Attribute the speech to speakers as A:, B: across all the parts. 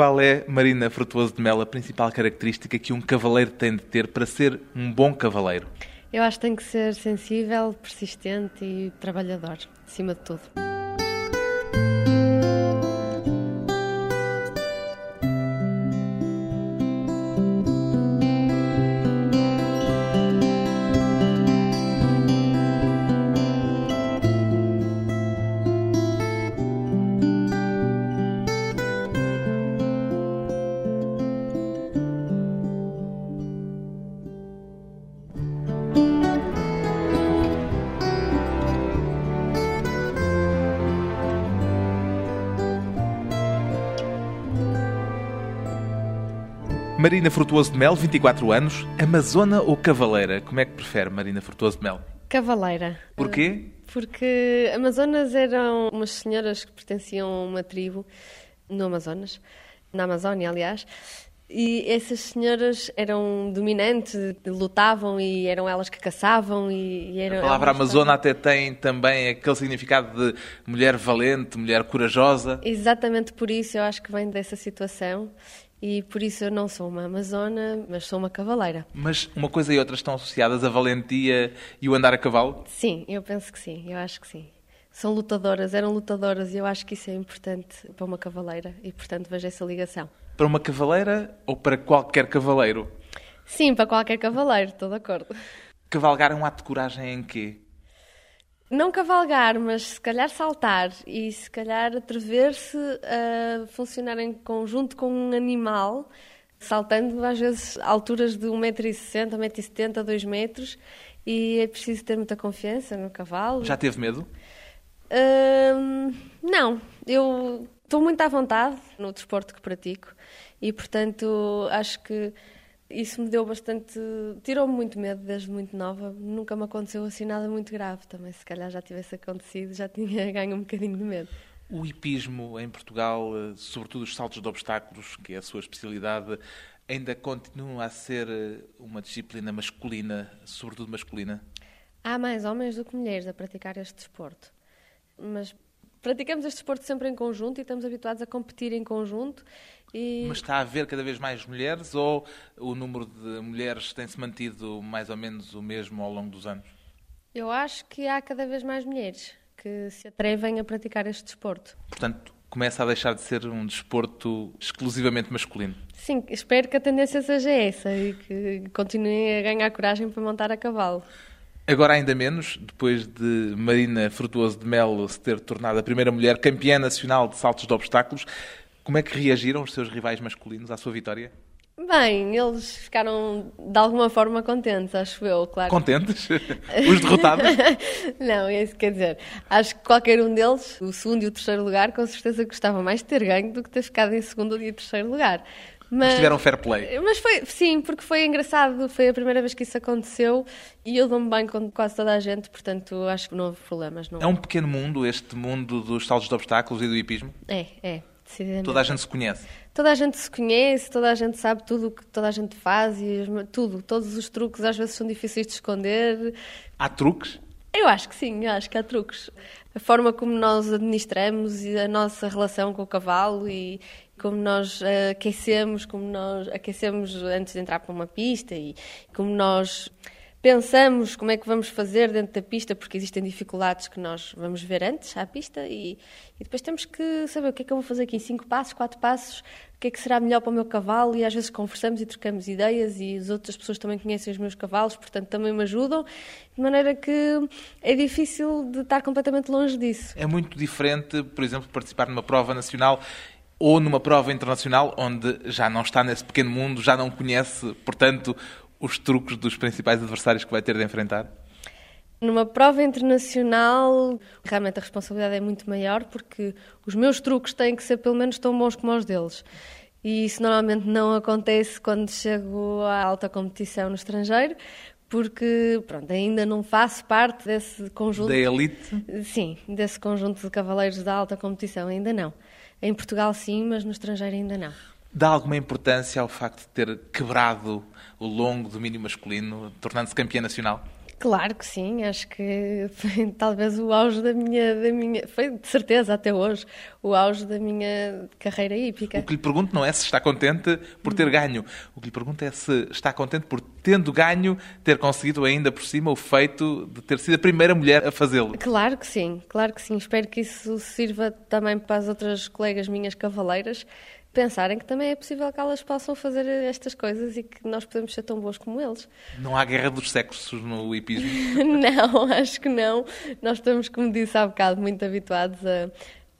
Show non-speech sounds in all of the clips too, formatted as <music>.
A: Qual é, Marina Frutuoso de Mel, a principal característica que um cavaleiro tem de ter para ser um bom cavaleiro?
B: Eu acho que tem que ser sensível, persistente e trabalhador, acima de tudo.
A: Marina Frutuoso de Mel, 24 anos, Amazona ou Cavaleira? Como é que prefere Marina Frutuoso de Mel?
B: Cavaleira.
A: Porquê?
B: Porque Amazonas eram umas senhoras que pertenciam a uma tribo no Amazonas, na Amazónia, aliás, e essas senhoras eram dominantes, lutavam e eram elas que caçavam e, e eram.
A: A palavra Amazona até tem também aquele significado de mulher valente, mulher corajosa.
B: Exatamente por isso eu acho que vem dessa situação e por isso eu não sou uma amazona, mas sou uma cavaleira.
A: Mas uma coisa e outra estão associadas a valentia e o andar a cavalo?
B: Sim, eu penso que sim, eu acho que sim. São lutadoras, eram lutadoras e eu acho que isso é importante para uma cavaleira e, portanto, vejo essa ligação.
A: Para uma cavaleira ou para qualquer cavaleiro?
B: Sim, para qualquer cavaleiro, estou de acordo.
A: Cavalgar é um ato de coragem em quê?
B: Não cavalgar, mas se calhar saltar e se calhar atrever-se a funcionar em conjunto com um animal, saltando às vezes alturas de 1,60m, 1,70m, 2 metros, e é preciso ter muita confiança no cavalo.
A: Já teve medo?
B: Hum, não, eu estou muito à vontade no desporto que pratico e, portanto, acho que isso me deu bastante. tirou-me muito medo desde muito nova. Nunca me aconteceu assim nada muito grave também. Se calhar já tivesse acontecido, já tinha <laughs> ganho um bocadinho de medo.
A: O hipismo em Portugal, eh, sobretudo os saltos de obstáculos, que é a sua especialidade, ainda continua a ser eh, uma disciplina masculina, sobretudo masculina?
B: Há mais homens do que mulheres a praticar este desporto. Mas praticamos este desporto sempre em conjunto e estamos habituados a competir em conjunto e...
A: Mas está a haver cada vez mais mulheres ou o número de mulheres tem-se mantido mais ou menos o mesmo ao longo dos anos?
B: Eu acho que há cada vez mais mulheres que se atrevem a praticar este desporto.
A: Portanto, começa a deixar de ser um desporto exclusivamente masculino.
B: Sim, espero que a tendência seja essa e que continuem a ganhar coragem para montar a cavalo.
A: Agora ainda menos, depois de Marina Frutuoso de Melo se ter tornado a primeira mulher campeã nacional de saltos de obstáculos, como é que reagiram os seus rivais masculinos à sua vitória?
B: Bem, eles ficaram de alguma forma contentes, acho eu, claro.
A: Contentes? <laughs> Os derrotados? <laughs>
B: não, é isso que quer dizer. Acho que qualquer um deles, o segundo e o terceiro lugar, com certeza gostava mais de ter ganho do que ter ficado em segundo e terceiro lugar.
A: Mas, mas tiveram fair play.
B: Mas foi, sim, porque foi engraçado, foi a primeira vez que isso aconteceu e eu dou-me bem com quase toda a gente, portanto acho que não houve problemas. Não.
A: É um pequeno mundo, este mundo dos saltos de obstáculos e do hipismo?
B: É, é.
A: Toda a gente se conhece.
B: Toda a gente se conhece, toda a gente sabe tudo o que toda a gente faz e tudo. Todos os truques às vezes são difíceis de esconder.
A: Há truques?
B: Eu acho que sim, eu acho que há truques. A forma como nós administramos e a nossa relação com o cavalo e como nós aquecemos, como nós aquecemos antes de entrar para uma pista e como nós pensamos como é que vamos fazer dentro da pista, porque existem dificuldades que nós vamos ver antes à pista e, e, depois temos que saber o que é que eu vou fazer aqui, cinco passos, quatro passos, o que é que será melhor para o meu cavalo? E às vezes conversamos e trocamos ideias e as outras pessoas também conhecem os meus cavalos, portanto também me ajudam, de maneira que é difícil de estar completamente longe disso.
A: É muito diferente, por exemplo, participar numa prova nacional ou numa prova internacional onde já não está nesse pequeno mundo, já não conhece, portanto, os truques dos principais adversários que vai ter de enfrentar?
B: Numa prova internacional, realmente a responsabilidade é muito maior porque os meus truques têm que ser pelo menos tão bons como os deles. E isso normalmente não acontece quando chego à alta competição no estrangeiro, porque pronto, ainda não faço parte desse conjunto.
A: Da elite?
B: Sim, desse conjunto de cavaleiros da alta competição, ainda não. Em Portugal sim, mas no estrangeiro ainda não.
A: Dá alguma importância ao facto de ter quebrado o longo domínio masculino, tornando-se campeã nacional?
B: Claro que sim, acho que <laughs> foi talvez o auge da minha, da minha. Foi de certeza até hoje o auge da minha carreira hípica.
A: O que lhe pergunto não é se está contente por ter ganho. O que lhe pergunto é se está contente por, tendo ganho, ter conseguido ainda por cima o feito de ter sido a primeira mulher a fazê-lo.
B: Claro que sim, claro que sim. Espero que isso sirva também para as outras colegas minhas cavaleiras pensarem que também é possível que elas possam fazer estas coisas e que nós podemos ser tão boas como eles.
A: Não há guerra dos sexos no hipismo? <laughs>
B: não, acho que não. Nós estamos, como disse há bocado, muito habituados a,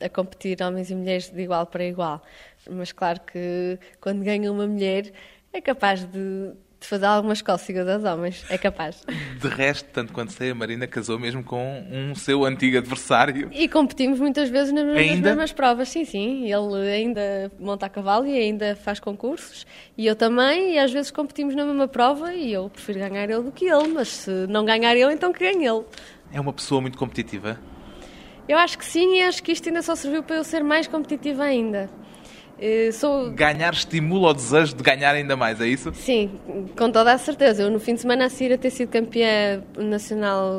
B: a competir homens e mulheres de igual para igual. Mas claro que quando ganha uma mulher é capaz de de fazer algumas cócegas aos homens. É capaz.
A: De resto, tanto quanto sei, a Marina casou mesmo com um seu antigo adversário.
B: E competimos muitas vezes nas mesmas, mesmas provas, sim, sim. Ele ainda monta a cavalo e ainda faz concursos. E eu também, e às vezes competimos na mesma prova e eu prefiro ganhar ele do que ele. Mas se não ganhar ele, então que ganhe ele.
A: É uma pessoa muito competitiva?
B: Eu acho que sim e acho que isto ainda só serviu para eu ser mais competitiva ainda.
A: Eh, sou... Ganhar estimula o desejo de ganhar ainda mais, é isso?
B: Sim, com toda a certeza. Eu, no fim de semana, a seguir a ter sido campeã nacional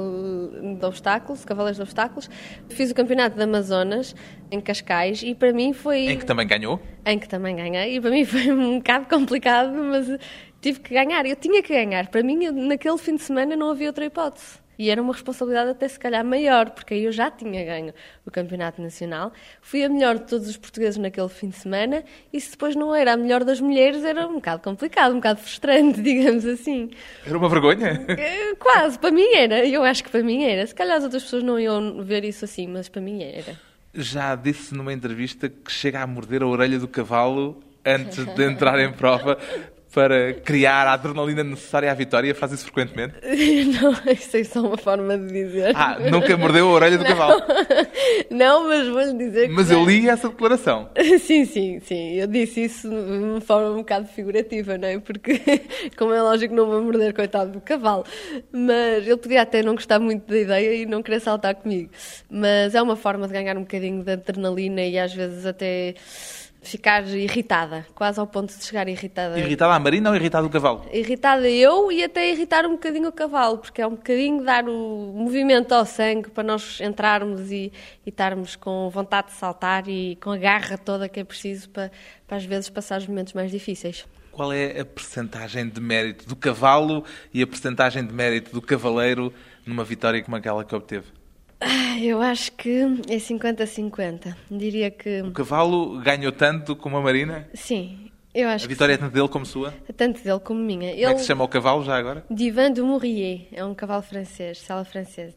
B: de obstáculos, cavaleiros de obstáculos, fiz o campeonato de Amazonas, em Cascais, e para mim foi...
A: Em que também ganhou?
B: Em que também ganhei, e para mim foi um bocado complicado, mas tive que ganhar. Eu tinha que ganhar. Para mim, naquele fim de semana, não havia outra hipótese. E era uma responsabilidade até se calhar maior, porque aí eu já tinha ganho o Campeonato Nacional. Fui a melhor de todos os portugueses naquele fim de semana e se depois não era a melhor das mulheres, era um bocado complicado, um bocado frustrante, <laughs> digamos assim.
A: Era uma vergonha?
B: Eh, quase, para mim era. Eu acho que para mim era. Se calhar as outras pessoas não iam ver isso assim, mas para mim era.
A: Já disse numa entrevista que chega a morder a orelha do cavalo antes de entrar em prova para criar a adrenalina necessária à vitória? Faz isso frequentemente? <laughs>
B: Não, isso é só uma forma de dizer.
A: Ah, nunca mordeu a orelha do
B: não.
A: cavalo?
B: Não, mas vou-lhe dizer
A: que. Mas eu li essa declaração. <laughs>
B: Sim, sim, sim. Eu disse isso de uma forma um bocado figurativa, não é? Porque, <laughs> como é lógico, não vou morder, coitado do cavalo. Mas ele podia até não gostar muito da ideia e não querer saltar comigo. Mas é uma forma de ganhar um bocadinho de adrenalina e às vezes até ficar irritada, quase ao ponto de chegar irritada.
A: Irritada a Marina ou irritada o cavalo?
B: Irritada eu e até irritar um bocadinho o cavalo, porque é um bocadinho dar o movimento ao sangue para nós entrarmos e, e estarmos com vontade de saltar e com a garra toda que é preciso para, para às vezes passar os momentos mais difíceis.
A: Qual é a percentagem de mérito do cavalo e a percentagem de mérito do cavaleiro numa vitória como aquela que obteve?
B: Eu acho que é 50-50. Diria que.
A: O cavalo ganhou tanto como a Marina?
B: Sim, eu acho
A: A vitória é tanto dele como sua?
B: Tanto dele como minha.
A: Como Ele... é que se chama o cavalo já agora?
B: Divan de Mourier. É um cavalo francês, sala francesa.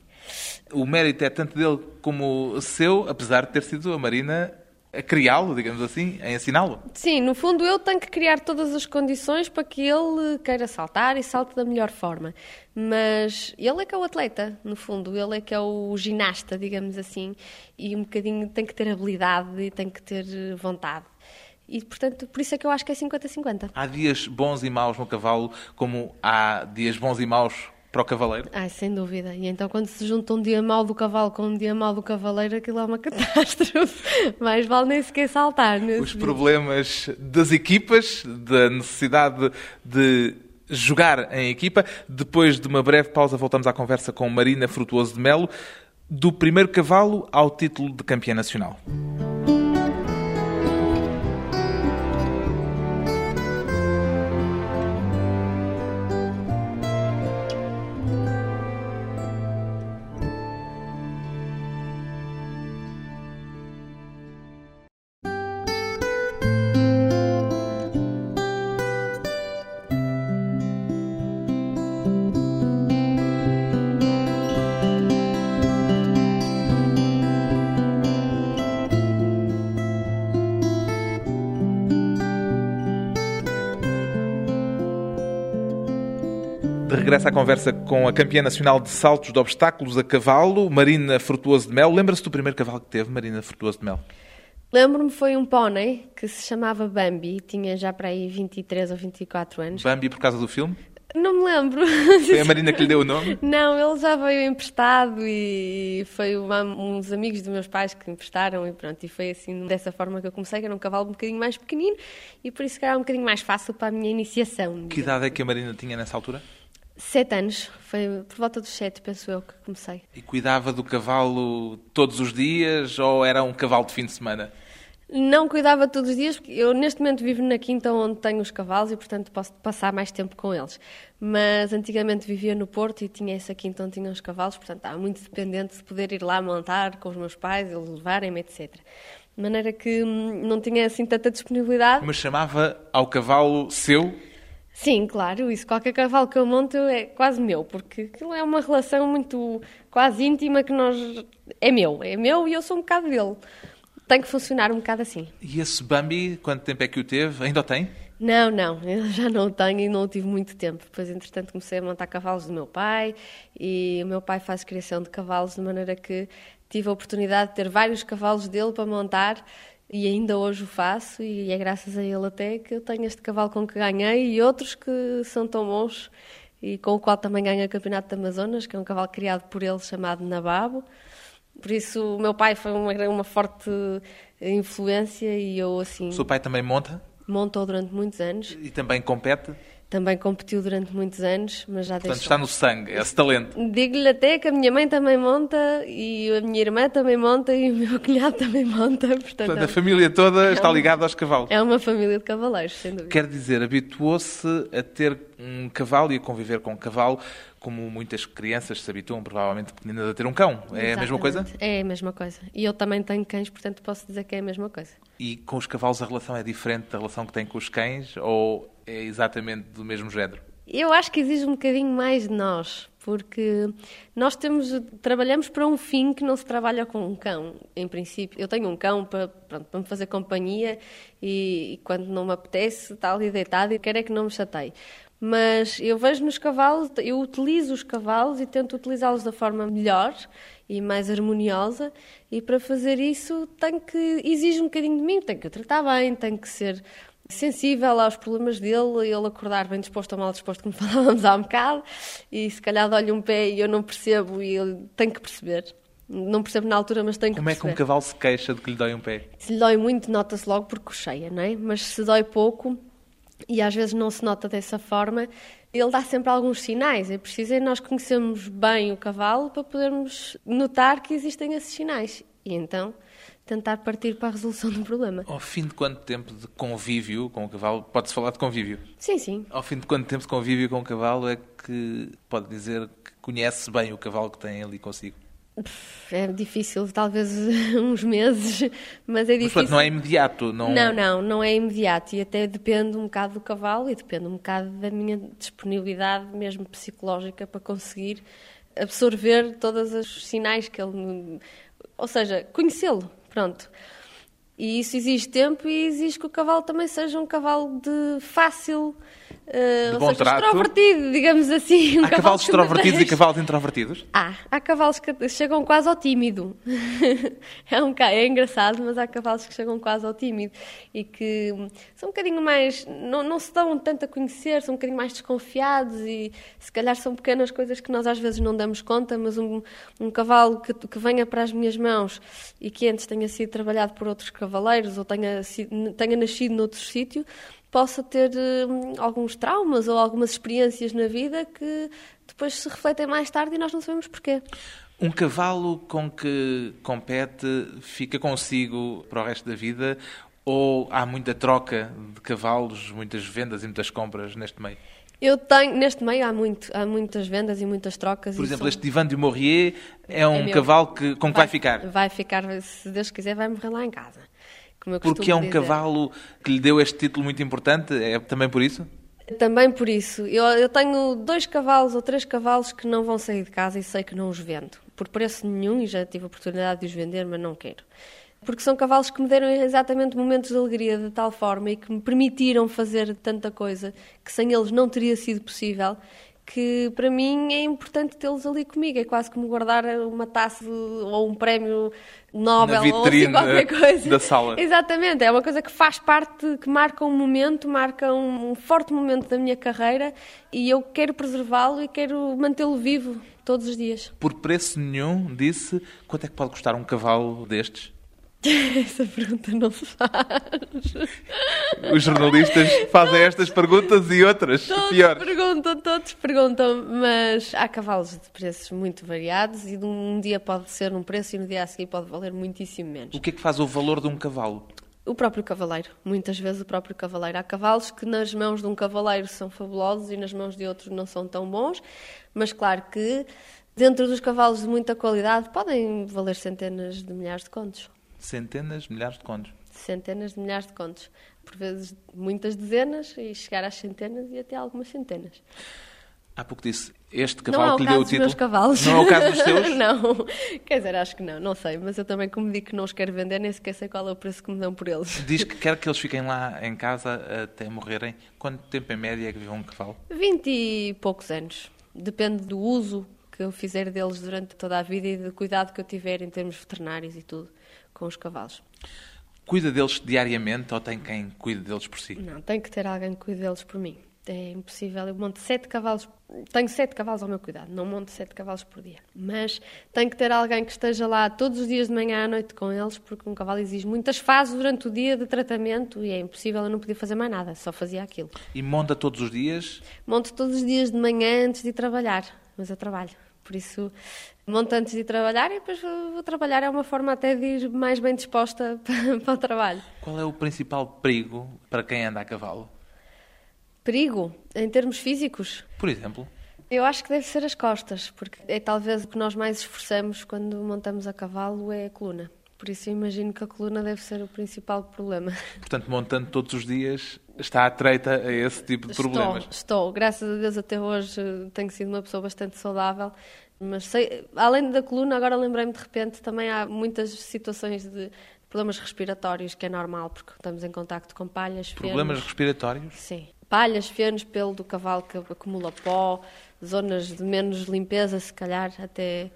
A: O mérito é tanto dele como seu, apesar de ter sido a Marina a criá-lo, digamos assim, a ensiná-lo.
B: Sim, no fundo eu tenho que criar todas as condições para que ele queira saltar e salte da melhor forma. Mas ele é que é o atleta, no fundo, ele é que é o ginasta, digamos assim, e um bocadinho tem que ter habilidade e tem que ter vontade. E, portanto, por isso é que eu acho que é 50-50.
A: Há dias bons e maus no cavalo, como há dias bons e maus para o cavaleiro?
B: Ah, sem dúvida. E então quando se junta um dia mau do cavalo com um dia mau do cavaleiro, aquilo é uma <laughs> catástrofe. Mais vale nem sequer saltar.
A: Os dia. problemas das equipas, da necessidade de jogar em equipa. Depois de uma breve pausa, voltamos à conversa com Marina Frutuoso de Melo, do primeiro cavalo ao título de campeã nacional. Regressa à conversa com a campeã nacional de saltos de obstáculos a cavalo, Marina Frutuoso de Mel. Lembra-se do primeiro cavalo que teve, Marina Frutuoso de Mel?
B: Lembro-me foi um pônei que se chamava Bambi, tinha já para aí 23 ou 24 anos.
A: Bambi por causa do filme?
B: Não me lembro.
A: Foi a Marina que lhe deu o nome? <laughs>
B: Não, ele já veio emprestado e foi uma, uns amigos dos meus pais que emprestaram e pronto. E foi assim, dessa forma que eu comecei, que era um cavalo um bocadinho mais pequenino e por isso que era um bocadinho mais fácil para a minha iniciação.
A: Que idade é que a Marina tinha nessa altura?
B: Sete anos, foi por volta dos sete, penso eu, que comecei.
A: E cuidava do cavalo todos os dias ou era um cavalo de fim de semana?
B: Não cuidava todos os dias, porque eu neste momento vivo na quinta onde tenho os cavalos e, portanto, posso passar mais tempo com eles. Mas antigamente vivia no Porto e tinha essa quinta onde tinha os cavalos, portanto, estava muito dependente de poder ir lá montar com os meus pais, eles levarem-me, etc. De maneira que hum, não tinha assim tanta disponibilidade.
A: Mas chamava ao cavalo seu?
B: Sim, claro, isso. Qualquer cavalo que eu monto é quase meu, porque aquilo é uma relação muito quase íntima que nós. É meu, é meu e eu sou um bocado dele. Tem que funcionar um bocado assim.
A: E esse Bambi, quanto tempo é que o teve? Ainda o tem?
B: Não, não, <laughs> eu já não o tenho e não o tive muito tempo. Depois, entretanto, comecei a montar cavalos do meu pai e o meu pai faz criação de cavalos de maneira que tive a oportunidade de ter vários cavalos dele para montar e ainda hoje o faço e é graças a ele até que eu tenho este cavalo com que ganhei e outros que são tão bons e com o qual também ganhei o Campeonato de Amazonas, que é um cavalo criado por ele chamado Nababo. Por isso o meu pai foi uma, uma forte influência e eu assim...
A: O seu pai também monta?
B: Montou durante muitos anos.
A: E também compete?
B: Também competiu durante muitos anos, mas já
A: Portanto,
B: deixou.
A: está no sangue, esse talento.
B: Digo-lhe até que a minha mãe também monta e a minha irmã também monta e o meu <laughs> cunhado também monta. Portanto,
A: Portanto, a família toda está
B: um-
A: ligada aos cavalos.
B: é uma família de cavaleiros, sem dúvida.
A: Quer dizer, habituou-se a ter um cavalo e a conviver com um cavalo, como muitas crianças se habituam, provavelmente pequeninas, a ter um cão. É a mesma coisa?
B: Exatamente. É a mesma coisa. E eu também tenho cães, portanto posso dizer que é a mesma coisa.
A: E com os cavalos a relação é diferente da relação que tem com os cães ou é exatamente do mesmo género?
B: Eu acho que exige um bocadinho mais de nós, porque nós temos, trabalhamos para um fim que não se trabalha com um cão, em princípio. Eu tenho um cão para, pronto, para me fazer companhia e, e quando não me apetece está ali deitado e quero é que não me chateie. Mas eu vejo nos cavalos, eu utilizo os cavalos e tento utilizá-los da forma melhor e mais harmoniosa e para fazer isso tenho que exige um bocadinho de mim, tenho que o tratar bem, tenho que ser sensível aos problemas dele, ele acordar bem disposto ou mal disposto, como <laughs> falávamos há um bocado, e se calhar dói-lhe um pé e eu não percebo e ele tem que perceber. Não percebo na altura, mas tenho que
A: Como é que
B: perceber.
A: um cavalo se queixa de que lhe dói um pé?
B: Se lhe dói muito, nota-se logo por cocheia, não é? Mas se dói pouco, e às vezes não se nota dessa forma, ele dá sempre alguns sinais. É preciso é nós conhecermos bem o cavalo para podermos notar que existem esses sinais. E então tentar partir para a resolução do problema.
A: Ao fim de quanto tempo de convívio com o cavalo, pode-se falar de convívio?
B: Sim, sim.
A: Ao fim de quanto tempo de convívio com o cavalo é que pode dizer que conhece bem o cavalo que tem ali consigo?
B: É difícil, talvez <laughs> uns meses, mas é
A: Mas
B: difícil.
A: portanto, não é imediato. Não...
B: Não, não, não é imediato e até depende um bocado do cavalo e depende um bocado da minha disponibilidade, mesmo psicológica, para conseguir absorver todos os sinais que ele. me- Ou seja, conhecê-lo, pronto. E isso exige tempo e exige que o cavalo também seja um cavalo de fácil. Ou
A: bom
B: seja,
A: trato.
B: extrovertido, digamos assim. um
A: Há cavalos extrovertidos e cavalos introvertidos?
B: Há, há cavalos que chegam quase ao tímido. <laughs> é, um, é engraçado, mas há cavalos que chegam quase ao tímido e que são um bocadinho mais. Não, não se dão tanto a conhecer, são um bocadinho mais desconfiados e se calhar são pequenas coisas que nós às vezes não damos conta, mas um, um cavalo que, que venha para as minhas mãos e que antes tenha sido trabalhado por outros cavaleiros ou tenha, tenha nascido noutro sítio possa ter hum, alguns traumas ou algumas experiências na vida que depois se refletem mais tarde e nós não sabemos porquê.
A: Um cavalo com que compete fica consigo para o resto da vida ou há muita troca de cavalos, muitas vendas e muitas compras neste meio?
B: Eu tenho, neste meio há, muito, há muitas vendas e muitas trocas.
A: Por exemplo,
B: são-
A: este Ivan de Maurier é um
B: meu.
A: cavalo que, com que vai ficar.
B: Vai ficar, se Deus quiser, vai morrer lá em casa.
A: Porque é um
B: dizer.
A: cavalo que lhe deu este título muito importante? É também por isso?
B: Também por isso. Eu, eu tenho dois cavalos ou três cavalos que não vão sair de casa e sei que não os vendo. Por preço nenhum, e já tive a oportunidade de os vender, mas não quero. Porque são cavalos que me deram exatamente momentos de alegria de tal forma e que me permitiram fazer tanta coisa que sem eles não teria sido possível. Que para mim é importante tê-los ali comigo. É quase como guardar uma taça ou um prémio Nobel ou assim qualquer coisa.
A: da <laughs> sala.
B: Exatamente, é uma coisa que faz parte, que marca um momento, marca um forte momento da minha carreira e eu quero preservá-lo e quero mantê-lo vivo todos os dias.
A: Por preço nenhum, disse quanto é que pode custar um cavalo destes? <laughs>
B: Essa pergunta não se faz.
A: Os jornalistas fazem estas perguntas e outras.
B: Todos
A: Pior.
B: perguntam, todos perguntam, mas há cavalos de preços muito variados e de um dia pode ser um preço e no dia a seguir pode valer muitíssimo menos.
A: O que é que faz o valor de um cavalo?
B: O próprio cavaleiro, muitas vezes o próprio cavaleiro. Há cavalos que nas mãos de um cavaleiro são fabulosos e nas mãos de outros não são tão bons, mas claro que dentro dos cavalos de muita qualidade podem valer centenas de milhares de contos.
A: Centenas, milhares de contos.
B: Centenas de milhares de contos. Por vezes muitas dezenas e chegar às centenas e até algumas centenas.
A: Há pouco disse, este
B: Não
A: cavalo
B: é o
A: que lhe
B: caso
A: deu o
B: dos
A: título.
B: meus cavalos.
A: Não é o caso dos teus? <laughs>
B: não. Quer dizer, acho que não, não sei. Mas eu também, como digo que não os quero vender, nem sequer sei qual é o preço que me dão por eles.
A: Diz que <laughs> quer que eles fiquem lá em casa até morrerem. Quanto tempo em média é que vive um cavalo?
B: Vinte e poucos anos. Depende do uso que eu fizer deles durante toda a vida e do cuidado que eu tiver em termos veterinários e tudo com os cavalos.
A: Cuida deles diariamente ou tem quem cuide deles por si?
B: Não, tem que ter alguém que cuide deles por mim. É impossível. Eu monto sete cavalos, tenho sete cavalos ao meu cuidado, não monto sete cavalos por dia. Mas tem que ter alguém que esteja lá todos os dias de manhã à noite com eles, porque um cavalo exige muitas fases durante o dia de tratamento e é impossível, eu não podia fazer mais nada, só fazia aquilo.
A: E monta todos os dias?
B: Monto todos os dias de manhã antes de ir trabalhar, mas eu trabalho. Por isso, monto antes de trabalhar e depois vou trabalhar. É uma forma até de ir mais bem disposta <laughs> para, para o trabalho.
A: Qual é o principal perigo para quem anda a cavalo?
B: Perigo, em termos físicos,
A: Por exemplo,
B: eu acho que deve ser as costas, porque é talvez o que nós mais esforçamos quando montamos a cavalo é a coluna. Por isso eu imagino que a coluna deve ser o principal problema.
A: portanto, montando todos os dias, está atreita a esse tipo de problemas.
B: Estou, estou. Graças a Deus até hoje eh, tenho sido uma pessoa bastante saudável. Mas sei, além da coluna, agora lembrei-me de repente, também há muitas situações de problemas respiratórios, que é normal, porque estamos em contacto com palhas,
A: Problemas
B: fenos.
A: respiratórios?
B: Sim. Palhas, fenos, pelo do cavalo que acumula pó, zonas de menos limpeza, se calhar, até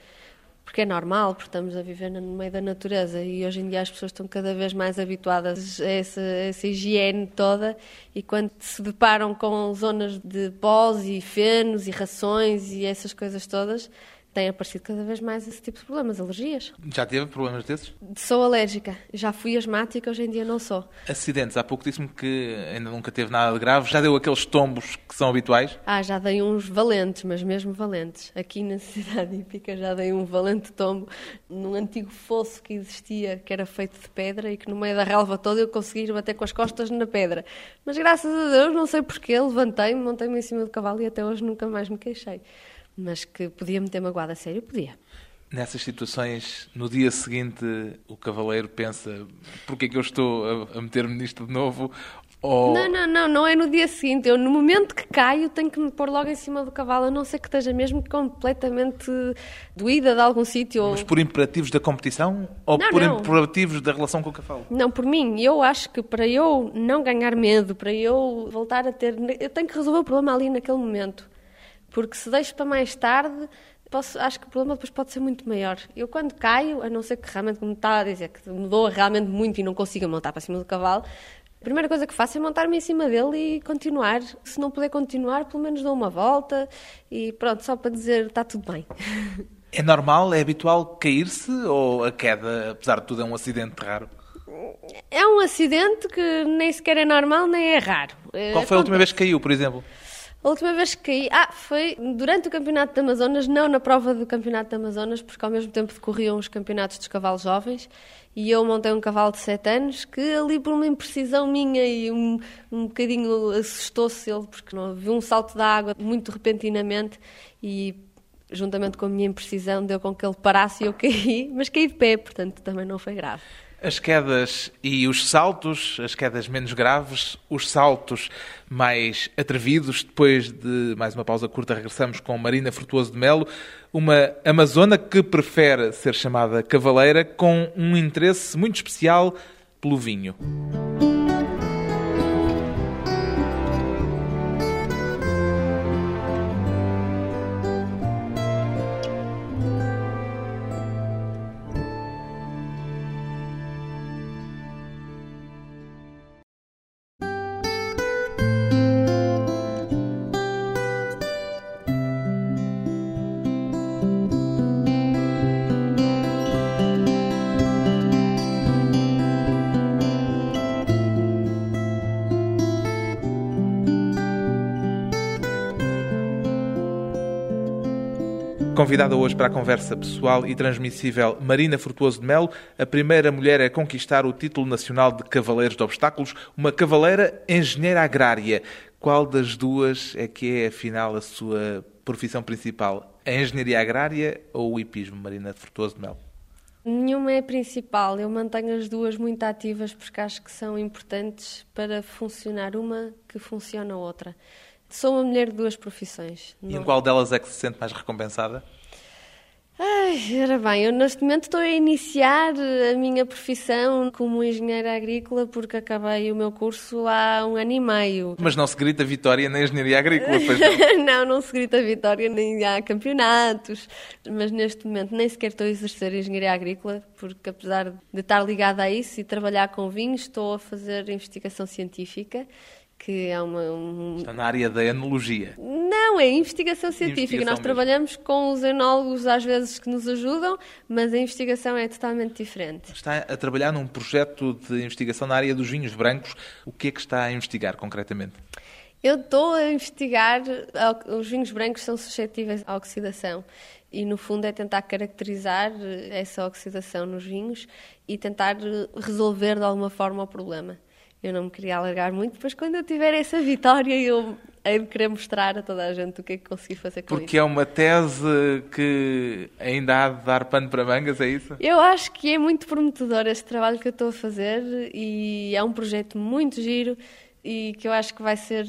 B: porque é normal, porque estamos a viver no meio da natureza e hoje em dia as pessoas estão cada vez mais habituadas a essa, a essa higiene toda e quando se deparam com zonas de pós e fenos e rações e essas coisas todas, tem aparecido cada vez mais esse tipo de problemas, alergias.
A: Já teve problemas desses?
B: Sou alérgica, já fui asmática, hoje em dia não sou.
A: Acidentes. Há pouco disse-me que ainda nunca teve nada de grave. Já deu aqueles tombos que são habituais?
B: Ah, já dei uns valentes, mas mesmo valentes. Aqui na cidade hípica já dei um valente tombo num antigo fosso que existia, que era feito de pedra e que no meio da relva toda eu consegui bater com as costas na pedra. Mas graças a Deus, não sei porquê, levantei-me, montei-me em cima do cavalo e até hoje nunca mais me queixei. Mas que podia me ter magoado a sério, podia.
A: Nessas situações, no dia seguinte, o cavaleiro pensa: porquê é que eu estou a, a meter-me nisto de novo? Ou
B: Não, não, não, não é no dia seguinte. Eu, no momento que caio, tenho que me pôr logo em cima do cavalo, a não ser que esteja mesmo completamente doída de algum sítio. ou-
A: Mas por imperativos da competição ou
B: Não,
A: por
B: não.
A: imperativos da relação com o cavalo?
B: Não, por mim, eu acho que para eu não ganhar medo, para eu voltar a ter. Eu tenho que resolver o problema ali naquele momento. Porque se deixo para mais tarde, posso, acho que o problema depois pode ser muito maior. Eu, quando caio, a não ser que realmente, como está a dizer, que mudou realmente muito e não consiga montar para cima do cavalo, a primeira coisa que faço é montar-me em cima dele e continuar. Se não puder continuar, pelo menos dou uma volta e pronto, só para dizer está tudo bem. <laughs>
A: É normal, é habitual cair-se ou a queda, apesar de tudo, é um acidente raro?
B: É um acidente que nem sequer é normal nem é raro.
A: Qual foi a última vez que caiu, por exemplo?
B: A última vez que caí, ah, foi durante o Campeonato de Amazonas, não na prova do Campeonato de Amazonas, porque ao mesmo tempo decorriam os campeonatos dos cavalos jovens e eu montei um cavalo de 7 anos que ali por uma imprecisão minha e um, um bocadinho assustou-se ele, porque não viu um salto da água muito repentinamente e juntamente com a minha imprecisão deu com que ele parasse e eu caí, mas caí de pé, portanto também não foi grave.
A: As quedas e os saltos, as quedas menos graves, os saltos mais atrevidos. Depois de mais uma pausa curta, regressamos com Marina Frutuoso de Melo, uma amazona que prefere ser chamada cavaleira, com um interesse muito especial pelo vinho. Convidada hoje para a conversa pessoal e transmissível Marina Frutuoso de Melo, a primeira mulher a conquistar o título nacional de Cavaleiros de Obstáculos, uma cavaleira engenheira agrária. Qual das duas é que é, afinal, a sua profissão principal? A engenharia agrária ou o hipismo, Marina Frutuoso de Melo?
B: Nenhuma é principal. Eu mantenho as duas muito ativas porque acho que são importantes para funcionar uma que funciona a outra. Sou uma mulher de duas profissões.
A: E em qual delas é que se sente mais recompensada?
B: Ai, ora bem, eu neste momento estou a iniciar a minha profissão como engenheira agrícola porque acabei o meu curso há um ano e meio.
A: Mas não se grita vitória na engenharia agrícola, pois não? <laughs>
B: não, não se grita vitória, nem há campeonatos. Mas neste momento nem sequer estou a exercer engenharia agrícola porque apesar de estar ligada a isso e trabalhar com vinhos, estou a fazer investigação científica que é uma... Um...
A: Está na área da enologia.
B: Não, é investigação científica. Investigação Nós mesmo. trabalhamos com os enólogos às vezes que nos ajudam, mas a investigação é totalmente diferente.
A: Está a trabalhar num projeto de investigação na área dos vinhos brancos. O que é que está a investigar concretamente?
B: Eu estou a investigar... Os vinhos brancos são suscetíveis à oxidação e no fundo é tentar caracterizar essa oxidação nos vinhos e tentar resolver de alguma forma o problema. Eu não me queria alargar muito, depois quando eu tiver essa vitória eu hei de querer mostrar a toda a gente o que é que consegui fazer com
A: Porque
B: isso.
A: é uma tese que ainda há de dar pano para mangas, é isso?
B: Eu acho que é muito prometedor este trabalho que eu estou a fazer e é um projeto muito giro e que eu acho que vai ser,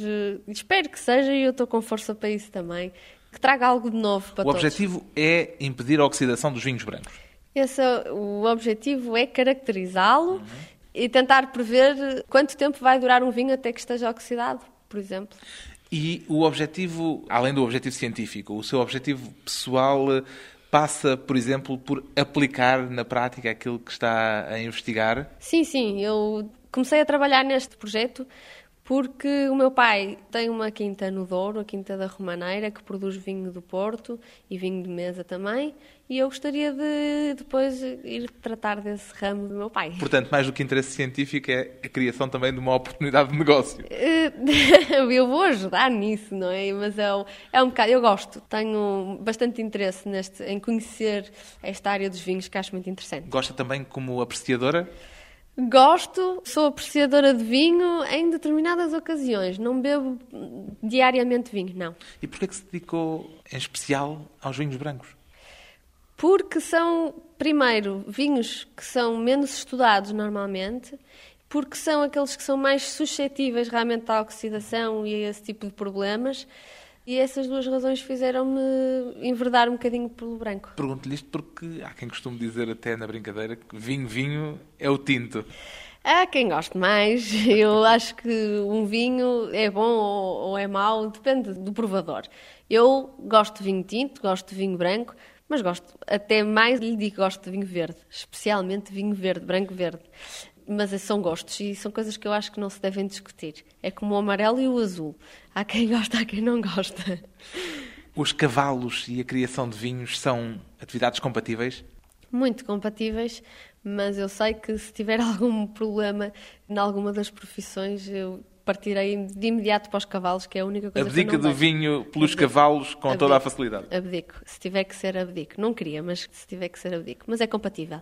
B: espero que seja e eu estou com força para isso também, que traga algo de novo para
A: o todos. O objetivo é impedir a oxidação dos vinhos brancos.
B: Esse, o objetivo é caracterizá-lo uhum e tentar prever quanto tempo vai durar um vinho até que esteja oxidado, por exemplo.
A: E o objetivo, além do objetivo científico, o seu objetivo pessoal eh, passa, por exemplo, por aplicar na prática aquilo que está a investigar?
B: Sim, sim. Eu comecei a trabalhar neste projeto porque o meu pai tem uma quinta no Douro, a Quinta da Romaneira, que produz vinho do Porto e vinho de mesa também, e eu gostaria de depois ir tratar desse ramo do meu pai.
A: Portanto, mais do que interesse científico, é a criação também de uma oportunidade de negócio. <laughs>
B: eu vou ajudar nisso, não é? Mas é um, é um bocado, eu gosto, tenho bastante interesse neste, em conhecer esta área dos vinhos, que acho muito interessante.
A: Gosta também como apreciadora?
B: Gosto, sou apreciadora de vinho em determinadas ocasiões. Não bebo diariamente vinho, não.
A: E porquê que se dedicou em especial aos vinhos brancos?
B: Porque são, primeiro, vinhos que são menos estudados normalmente, porque são aqueles que são mais suscetíveis realmente à oxidação e a esse tipo de problemas. E essas duas razões fizeram-me enverdar um bocadinho pelo branco.
A: Pergunto-lhe isto porque há quem costume dizer até na brincadeira que vinho, vinho é o tinto.
B: Há quem goste mais. <laughs> Eu acho que um vinho é bom ou é mau, depende do provador. Eu gosto de vinho tinto, gosto de vinho branco, mas gosto até mais, lhe digo, gosto de vinho verde, especialmente vinho verde, branco-verde mas são gostos e são coisas que eu acho que não se devem discutir. É como o amarelo e o azul. Há quem gosta, há quem não gosta.
A: Os cavalos e a criação de vinhos são atividades compatíveis?
B: Muito compatíveis, mas eu sei que se tiver <laughs> algum problema em alguma das profissões, eu partirei de imediato para os cavalos, que é a única coisa
A: abdica
B: que eu
A: não do vinho pelos abdico. cavalos com abdico. toda a facilidade.
B: Abdico. Se tiver que ser, abdico. Não queria, mas se tiver que ser, abdico. Mas é compatível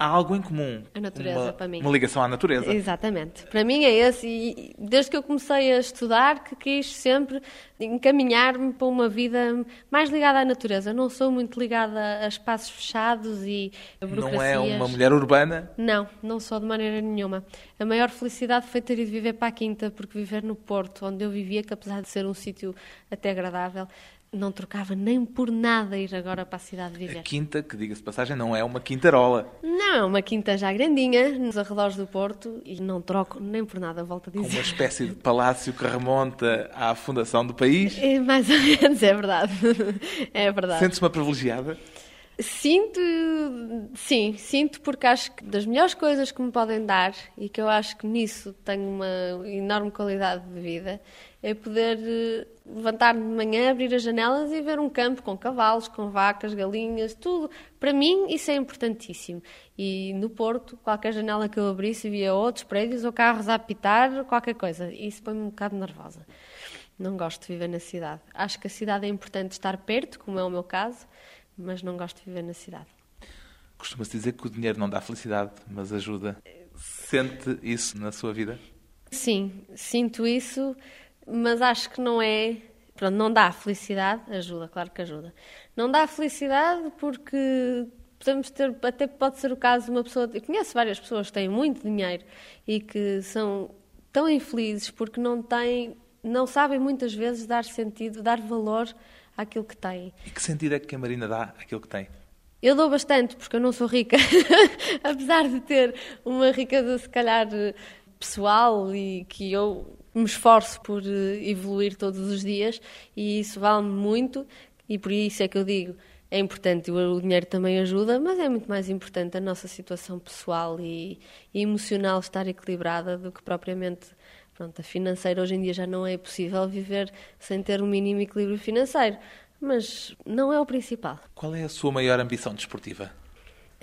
A: há algo em comum.
B: A natureza,
A: uma,
B: para mim.
A: Uma ligação à natureza.
B: Exatamente. Para mim é esse. E desde que eu comecei a estudar, que quis sempre encaminhar-me para uma vida mais ligada à natureza. Não sou muito ligada a espaços fechados e a burocracias.
A: Não é uma mulher urbana?
B: Não, não sou de maneira nenhuma. A maior felicidade foi ter ido viver para a Quinta, porque viver no Porto, onde eu vivia, que apesar de ser um sítio até agradável, não trocava nem por nada ir agora para a cidade de viver.
A: A quinta, que diga-se passagem, não é uma quintarola.
B: Não, é uma quinta já grandinha, nos arredores do Porto, e não troco nem por nada, volto a dizer.
A: Uma espécie de palácio que remonta à fundação do país.
B: É, mais ou menos, é verdade. <laughs> É verdade.
A: Sente-se uma privilegiada?
B: Sinto, sim, sinto porque acho que das melhores coisas que me podem dar e que eu acho que nisso tenho uma enorme qualidade de vida é poder eh, levantar-me de manhã, abrir as janelas e ver um campo com cavalos, com vacas, galinhas, tudo. Para mim isso é importantíssimo. E no Porto, qualquer janela que eu abrisse via outros prédios ou carros a apitar, qualquer coisa. Isso põe-me um bocado nervosa. Não gosto de viver na cidade. Acho que a cidade é importante estar perto, como é o meu caso, mas não gosto de viver na cidade.
A: Costuma-se dizer que o dinheiro não dá felicidade, mas ajuda. Sente isso na sua vida?
B: Sim, sinto isso, mas acho que não é. Pronto, não dá felicidade, ajuda, claro que ajuda. Não dá felicidade porque podemos ter, até pode ser o caso de uma pessoa. Eu conheço várias pessoas que têm muito dinheiro e que são tão infelizes porque não têm, não sabem muitas vezes dar sentido, dar valor àquilo que têm.
A: E que sentido é que a Marina dá àquilo que tem?
B: Eu dou bastante, porque eu não sou rica. <laughs> Apesar de ter uma riqueza, se calhar, pessoal e que eu me esforço por eh, evoluir todos os dias e isso vale-me muito e por isso é que eu digo é importante, o dinheiro também ajuda, mas é muito mais importante a nossa situação pessoal e, e emocional estar equilibrada do que propriamente pronto, a financeira. Hoje em dia já não é possível viver sem ter um mínimo equilíbrio financeiro, mas não é o principal.
A: Qual é a sua maior ambição desportiva?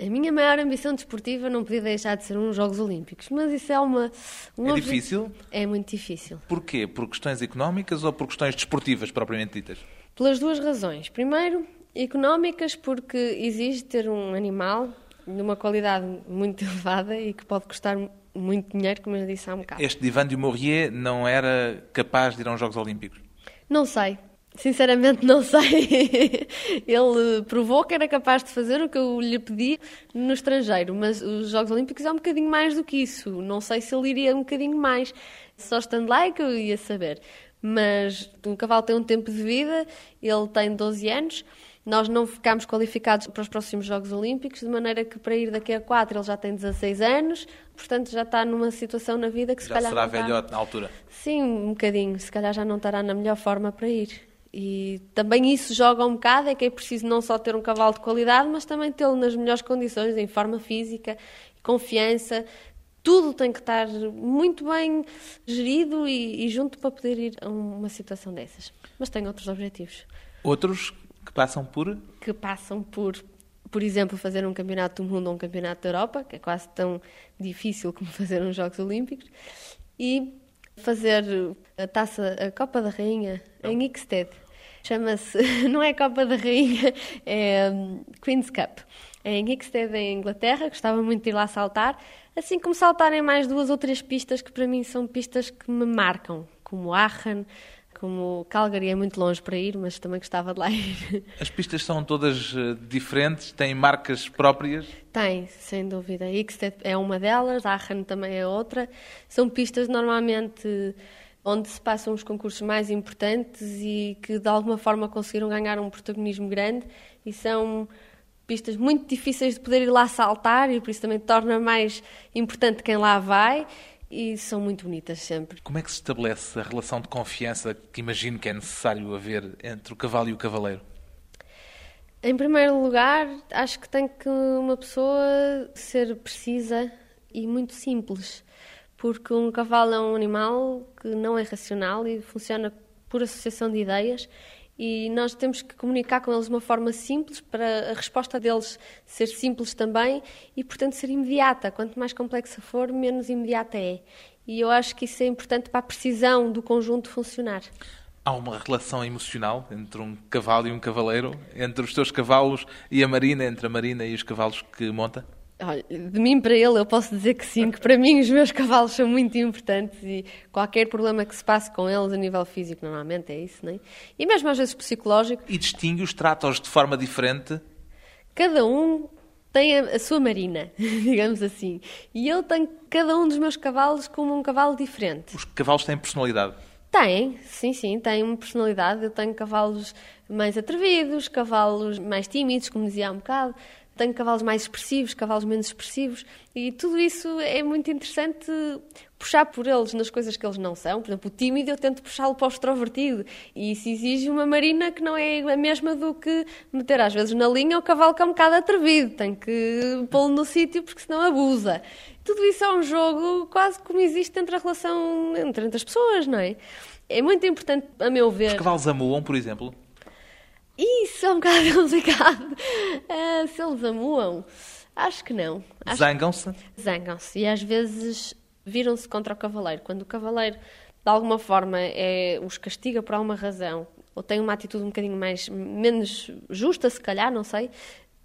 B: A minha maior ambição desportiva não podia deixar de ser uns Jogos Olímpicos, mas isso é uma.
A: Um é difícil?
B: É muito difícil.
A: Porquê? Por questões económicas ou por questões desportivas propriamente ditas?
B: Pelas duas razões. Primeiro, económicas, porque exige ter um animal de uma qualidade muito <laughs> elevada e que pode custar muito dinheiro, como eu disse há um bocado.
A: Este Ivan de Maurier não era capaz de ir a uns Jogos Olímpicos?
B: Não sei. Sinceramente, não sei. <laughs> Ele provou que era capaz de fazer o que eu lhe pedi no estrangeiro, mas os Jogos Olímpicos é um bocadinho mais do que isso. Não sei se ele iria um bocadinho mais. Só estando lá é que eu ia saber. Mas o cavalo tem um tempo de vida, ele tem 12 anos. Nós não ficámos qualificados para os próximos Jogos Olímpicos, de maneira que para ir daqui a 4 ele já tem 16 anos, portanto já está numa situação na vida que se
A: já
B: calhar.
A: será velhote na altura?
B: Sim, um bocadinho. Se calhar já não estará na melhor forma para ir. E também isso joga um bocado, é que é preciso não só ter um cavalo de qualidade, mas também tê-lo nas melhores condições, em forma física, confiança. Tudo tem que estar muito bem gerido e, e junto para poder ir a uma situação dessas. Mas tem outros objetivos.
A: Outros que passam por?
B: Que passam por, por exemplo, fazer um campeonato do mundo ou um campeonato da Europa, que é quase tão difícil como fazer uns Jogos Olímpicos, e fazer a taça, a Copa da Rainha não. em Ixted. Chama-se, <laughs> não é Copa da Rainha, é um, Queen's Cup. É em Ixted, em Inglaterra, gostava muito de ir lá saltar, assim como saltar em mais duas ou três pistas que para mim são pistas que me marcam, como Aachen, como Calgary é muito longe para ir, mas também gostava de lá ir. <laughs>
A: As pistas são todas diferentes? Têm marcas próprias?
B: Tem, sem dúvida. Ixted é uma delas, Aachen também é outra. São pistas normalmente onde se passam os concursos mais importantes e que de alguma forma conseguiram ganhar um protagonismo grande e são pistas muito difíceis de poder ir lá saltar e por isso também torna mais importante quem lá vai e são muito bonitas sempre.
A: Como é que se estabelece a relação de confiança que imagino que é necessário haver entre o cavalo e o cavaleiro?
B: Em primeiro lugar, acho que tem que uma pessoa ser precisa e muito simples, porque um cavalo é um animal que não é racional e funciona por associação de ideias e nós temos que comunicar com eles de uma forma simples para a resposta deles ser simples também e, portanto, ser imediata. Quanto mais complexa for, menos imediata é. E eu acho que isso é importante para a precisão do conjunto funcionar.
A: Há uma relação emocional entre um cavalo e um cavaleiro? Entre os teus cavalos e a Marina? Entre a Marina e os cavalos que monta?
B: Olha, de mim para ele eu posso dizer que sim, que para mim os meus cavalos são muito importantes e qualquer problema que se passe com eles a nível físico normalmente é isso, não é? E mesmo às vezes psicológico.
A: E distingue-os, trata-os de forma diferente?
B: Cada um tem a, a, sua marina, <laughs> digamos assim. E eu tenho cada um dos meus cavalos como um cavalo diferente.
A: Os cavalos têm personalidade?
B: Têm, sim, sim, têm uma personalidade. Eu tenho cavalos mais atrevidos, cavalos mais tímidos, como dizia há um bocado tenho cavalos mais expressivos, cavalos menos expressivos, e tudo isso é muito interessante puxar por eles nas coisas que eles não são. Por exemplo, o tímido eu tento puxá-lo para o extrovertido, e isso exige uma marina que não é a mesma do que meter às vezes na linha o cavalo que é um bocado atrevido, tem que pô-lo no sítio porque senão abusa. Tudo isso é um jogo quase como existe entre a relação entre, entre as pessoas, não é? É muito importante, a meu ver.
A: Os cavalos amuam, por exemplo?
B: Isso é um bocado <laughs> complicado. Uh, se eles amuam, acho que não.
A: Zangam-se?
B: Zangam-se. E às vezes viram-se contra o cavaleiro. Quando o cavaleiro, de alguma forma, é, os castiga por alguma razão, ou têm uma atitude um bocadinho mais menos justa, se calhar, não sei,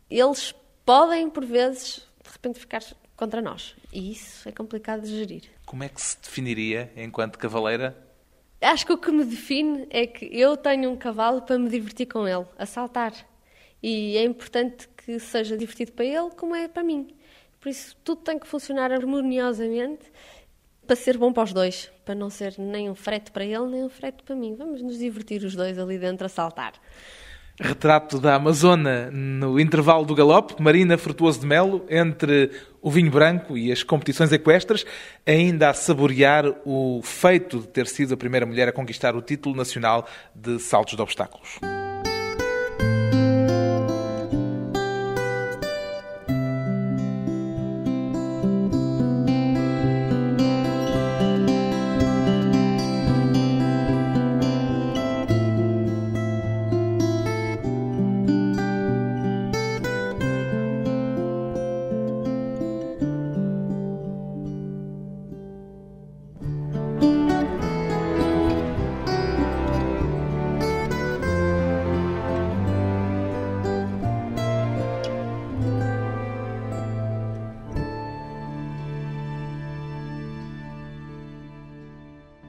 B: eles podem, por vezes, de repente ficar contra nós. E isso é complicado de gerir.
A: Como é que se definiria enquanto cavaleira?
B: Acho que o que me define é que eu tenho um cavalo para me divertir com ele, a saltar. E é importante que seja divertido para ele como é para mim. Por isso, tudo tem que funcionar harmoniosamente para ser bom para os dois, para não ser nem um frete para ele, nem um frete para mim. Vamos nos divertir os dois ali dentro a saltar.
A: Retrato da Amazona no intervalo do galope, Marina Frutuoso de Melo, entre o vinho branco e as competições equestres, ainda a saborear o feito de ter sido a primeira mulher a conquistar o título nacional de saltos de obstáculos.